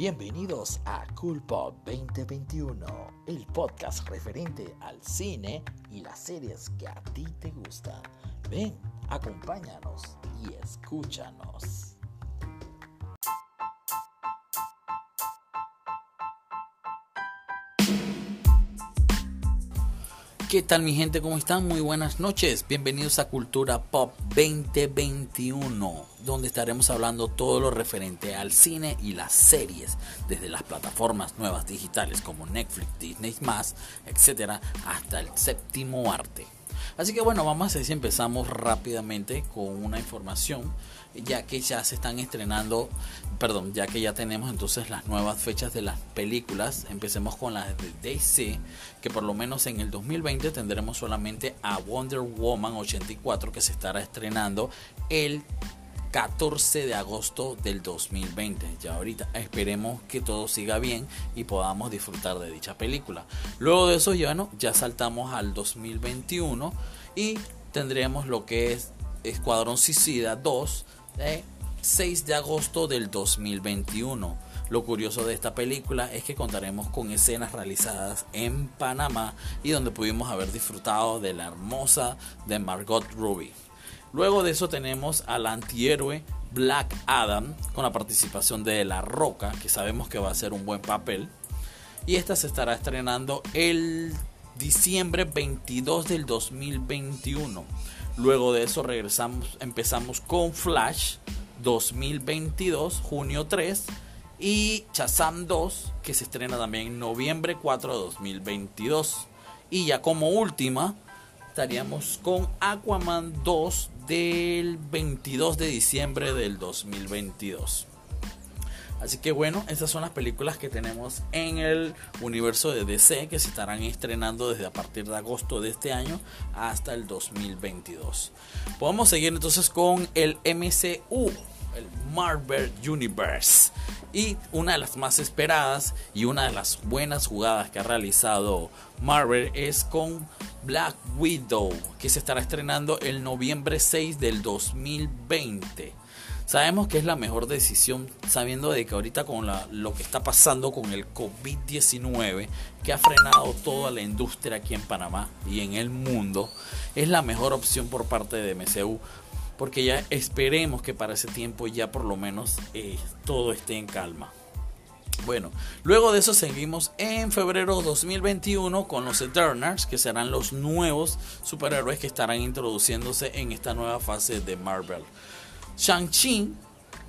Bienvenidos a Cool Pop 2021, el podcast referente al cine y las series que a ti te gustan. Ven, acompáñanos y escúchanos. ¿Qué tal mi gente? ¿Cómo están? Muy buenas noches. Bienvenidos a Cultura Pop 2021, donde estaremos hablando todo lo referente al cine y las series, desde las plataformas nuevas digitales como Netflix, Disney+, etcétera, hasta el séptimo arte. Así que bueno, vamos a ver si empezamos rápidamente con una información, ya que ya se están estrenando, perdón, ya que ya tenemos entonces las nuevas fechas de las películas. Empecemos con las de DC, que por lo menos en el 2020 tendremos solamente a Wonder Woman 84 que se estará estrenando el 14 de agosto del 2020. Ya ahorita esperemos que todo siga bien y podamos disfrutar de dicha película. Luego de eso ya no, ya saltamos al 2021 y tendremos lo que es Escuadrón Suicida 2 de 6 de agosto del 2021. Lo curioso de esta película es que contaremos con escenas realizadas en Panamá y donde pudimos haber disfrutado de la hermosa de Margot Ruby. Luego de eso tenemos al antihéroe Black Adam con la participación de La Roca, que sabemos que va a ser un buen papel. Y esta se estará estrenando el diciembre 22 del 2021. Luego de eso regresamos, empezamos con Flash 2022, junio 3. Y Shazam 2, que se estrena también en noviembre 4 de 2022. Y ya como última, estaríamos con Aquaman 2 del 22 de diciembre del 2022. Así que bueno, estas son las películas que tenemos en el universo de DC que se estarán estrenando desde a partir de agosto de este año hasta el 2022. Podemos seguir entonces con el MCU, el Marvel Universe. Y una de las más esperadas y una de las buenas jugadas que ha realizado Marvel es con Black Widow, que se estará estrenando el noviembre 6 del 2020. Sabemos que es la mejor decisión sabiendo de que ahorita con lo que está pasando con el COVID-19, que ha frenado toda la industria aquí en Panamá y en el mundo, es la mejor opción por parte de MCU. Porque ya esperemos que para ese tiempo ya por lo menos eh, todo esté en calma. Bueno, luego de eso seguimos en febrero 2021 con los Eternals, que serán los nuevos superhéroes que estarán introduciéndose en esta nueva fase de Marvel. Shang-Chi,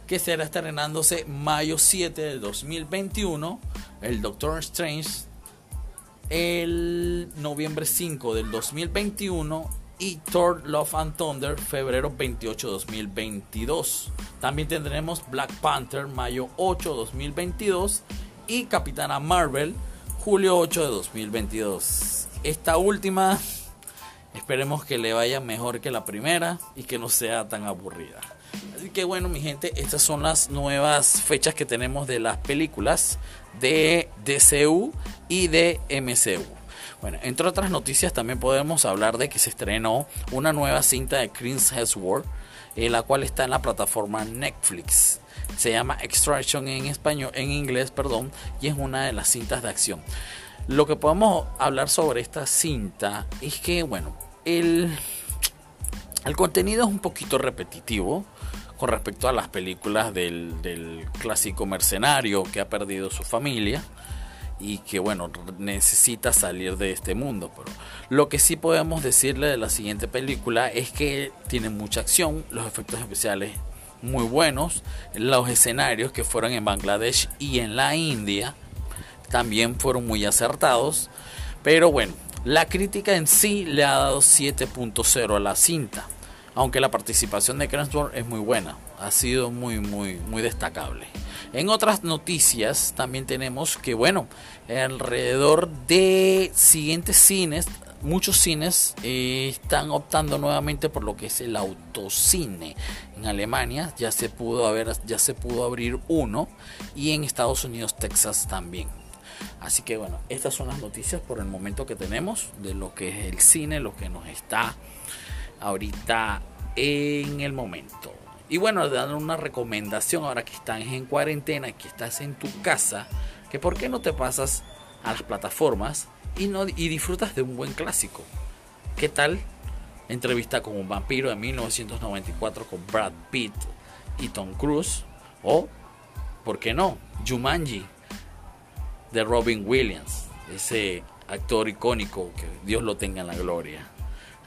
que será estrenándose mayo 7 de 2021. El Doctor Strange, el noviembre 5 del 2021. Y Thor Love and Thunder, febrero 28 de 2022. También tendremos Black Panther, mayo 8 de 2022. Y Capitana Marvel, julio 8 de 2022. Esta última, esperemos que le vaya mejor que la primera y que no sea tan aburrida. Así que bueno, mi gente, estas son las nuevas fechas que tenemos de las películas de DCU y de MCU. Bueno, entre otras noticias también podemos hablar de que se estrenó una nueva cinta de Chris Hemsworth, eh, la cual está en la plataforma Netflix. Se llama Extraction en español, en inglés, perdón, y es una de las cintas de acción. Lo que podemos hablar sobre esta cinta es que, bueno, el, el contenido es un poquito repetitivo con respecto a las películas del, clásico mercenario que ha perdido su familia y que bueno necesita salir de este mundo pero lo que sí podemos decirle de la siguiente película es que tiene mucha acción los efectos especiales muy buenos los escenarios que fueron en Bangladesh y en la India también fueron muy acertados pero bueno la crítica en sí le ha dado 7.0 a la cinta aunque la participación de Cransworth es muy buena, ha sido muy, muy, muy destacable. En otras noticias también tenemos que, bueno, alrededor de siguientes cines, muchos cines eh, están optando nuevamente por lo que es el autocine. En Alemania ya se pudo haber, ya se pudo abrir uno y en Estados Unidos, Texas también. Así que bueno, estas son las noticias por el momento que tenemos de lo que es el cine, lo que nos está ahorita en el momento. Y bueno, dando una recomendación ahora que estás en cuarentena, que estás en tu casa, que por qué no te pasas a las plataformas y, no, y disfrutas de un buen clásico. ¿Qué tal? Entrevista con un vampiro de 1994 con Brad Pitt y Tom Cruise. O, ¿por qué no? Jumanji de Robin Williams, ese actor icónico, que Dios lo tenga en la gloria.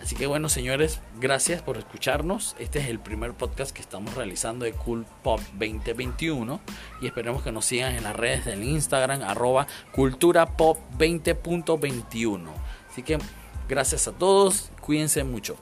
Así que bueno, señores, gracias por escucharnos. Este es el primer podcast que estamos realizando de Cool Pop 2021 y esperemos que nos sigan en las redes del Instagram arroba culturapop 20.21. Así que gracias a todos, cuídense mucho.